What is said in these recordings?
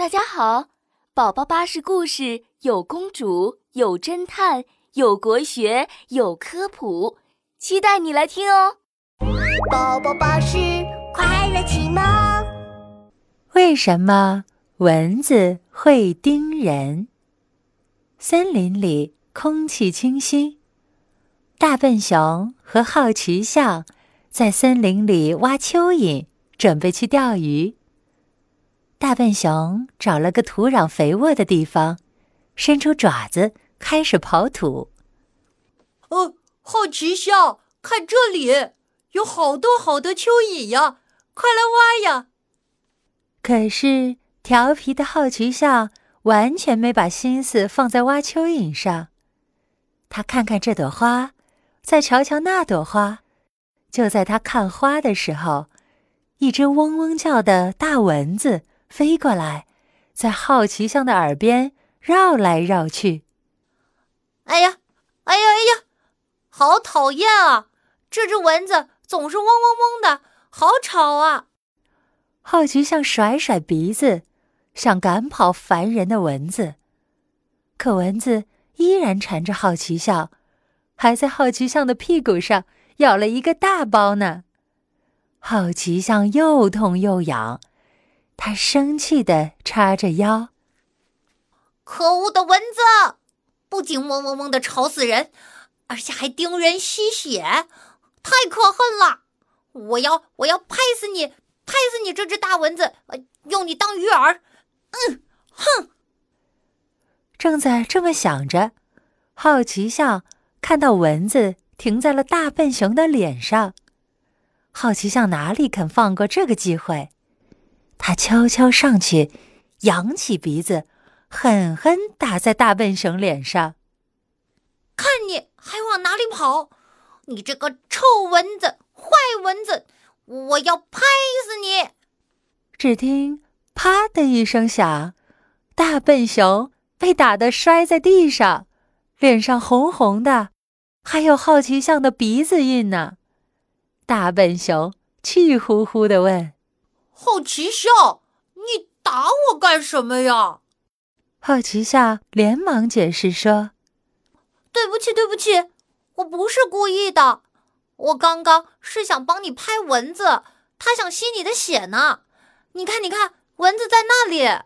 大家好，宝宝巴士故事有公主，有侦探，有国学，有科普，期待你来听哦。宝宝巴士快乐启蒙。为什么蚊子会叮人？森林里空气清新，大笨熊和好奇象在森林里挖蚯蚓，准备去钓鱼。大笨熊找了个土壤肥沃的地方，伸出爪子开始刨土。哦，好奇笑，看这里有好多好多蚯蚓呀！快来挖呀！可是调皮的好奇笑完全没把心思放在挖蚯蚓上。他看看这朵花，再瞧瞧那朵花。就在他看花的时候，一只嗡嗡叫的大蚊子。飞过来，在好奇象的耳边绕来绕去。哎呀，哎呀，哎呀，好讨厌啊！这只蚊子总是嗡嗡嗡的，好吵啊！好奇象甩甩鼻子，想赶跑烦人的蚊子，可蚊子依然缠着好奇象，还在好奇象的屁股上咬了一个大包呢。好奇象又痛又痒。他生气地叉着腰。可恶的蚊子，不仅嗡嗡嗡的吵死人，而且还叮人吸血，太可恨了！我要，我要拍死你，拍死你这只大蚊子，呃用你当鱼饵！嗯，哼！正在这么想着，好奇象看到蚊子停在了大笨熊的脸上，好奇象哪里肯放过这个机会？他悄悄上去，扬起鼻子，狠狠打在大笨熊脸上。看你还往哪里跑！你这个臭蚊子，坏蚊子！我要拍死你！只听“啪”的一声响，大笨熊被打得摔在地上，脸上红红的，还有好奇象的鼻子印呢。大笨熊气呼呼地问。好奇笑，你打我干什么呀？好奇笑连忙解释说：“对不起，对不起，我不是故意的。我刚刚是想帮你拍蚊子，它想吸你的血呢。你看，你看，蚊子在那里。”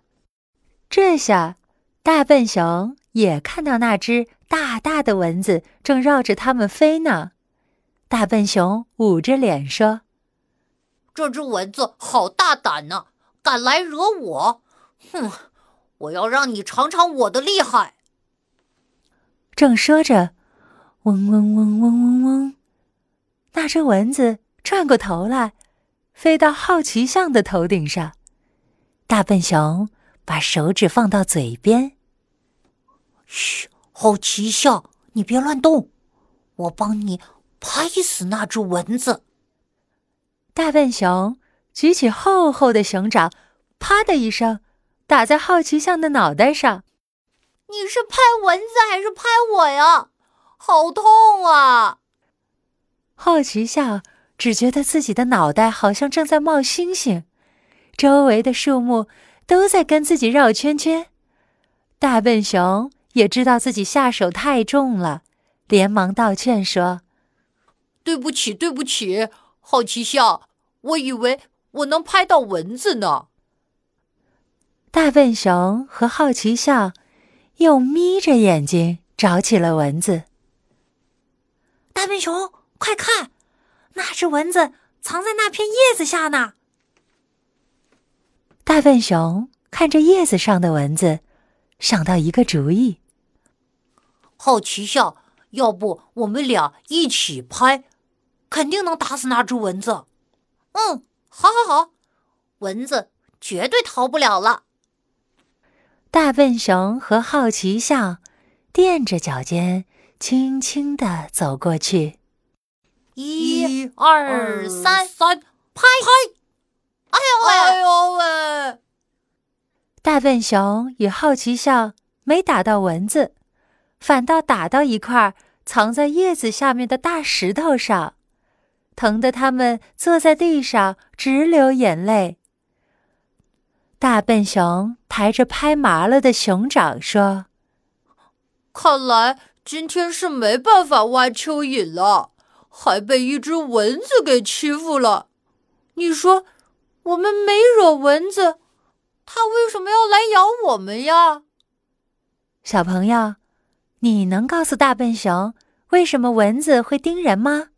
这下，大笨熊也看到那只大大的蚊子正绕着它们飞呢。大笨熊捂着脸说。这只蚊子好大胆呢，敢来惹我！哼，我要让你尝尝我的厉害！正说着，嗡嗡嗡嗡嗡嗡，那只蚊子转过头来，飞到好奇象的头顶上。大笨熊把手指放到嘴边：“嘘，好奇象，你别乱动，我帮你拍死那只蚊子。”大笨熊举起厚厚的熊掌，啪的一声，打在好奇象的脑袋上。你是拍蚊子还是拍我呀？好痛啊！好奇象只觉得自己的脑袋好像正在冒星星，周围的树木都在跟自己绕圈圈。大笨熊也知道自己下手太重了，连忙道歉说：“对不起，对不起。”好奇笑，我以为我能拍到蚊子呢。大笨熊和好奇笑又眯着眼睛找起了蚊子。大笨熊，快看，那只蚊子藏在那片叶子下呢。大笨熊看着叶子上的蚊子，想到一个主意。好奇笑，要不我们俩一起拍？肯定能打死那只蚊子。嗯，好，好，好，蚊子绝对逃不了了。大笨熊和好奇象垫着脚尖，轻轻地走过去。一、二、三，三，拍拍！哎呦喂，哎呦喂！大笨熊与好奇象没打到蚊子，反倒打到一块藏在叶子下面的大石头上。疼得他们坐在地上直流眼泪。大笨熊抬着拍麻了的熊掌说：“看来今天是没办法挖蚯蚓了，还被一只蚊子给欺负了。你说，我们没惹蚊子，它为什么要来咬我们呀？”小朋友，你能告诉大笨熊为什么蚊子会叮人吗？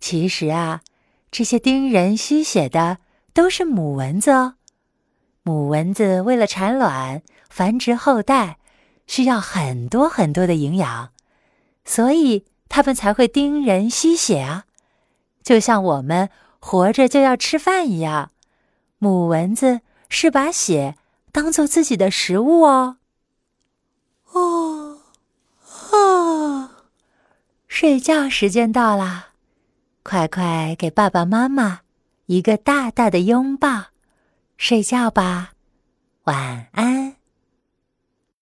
其实啊，这些叮人吸血的都是母蚊子哦。母蚊子为了产卵、繁殖后代，需要很多很多的营养，所以它们才会叮人吸血啊。就像我们活着就要吃饭一样，母蚊子是把血当做自己的食物哦。哦，啊，睡觉时间到啦！快快给爸爸妈妈一个大大的拥抱，睡觉吧，晚安。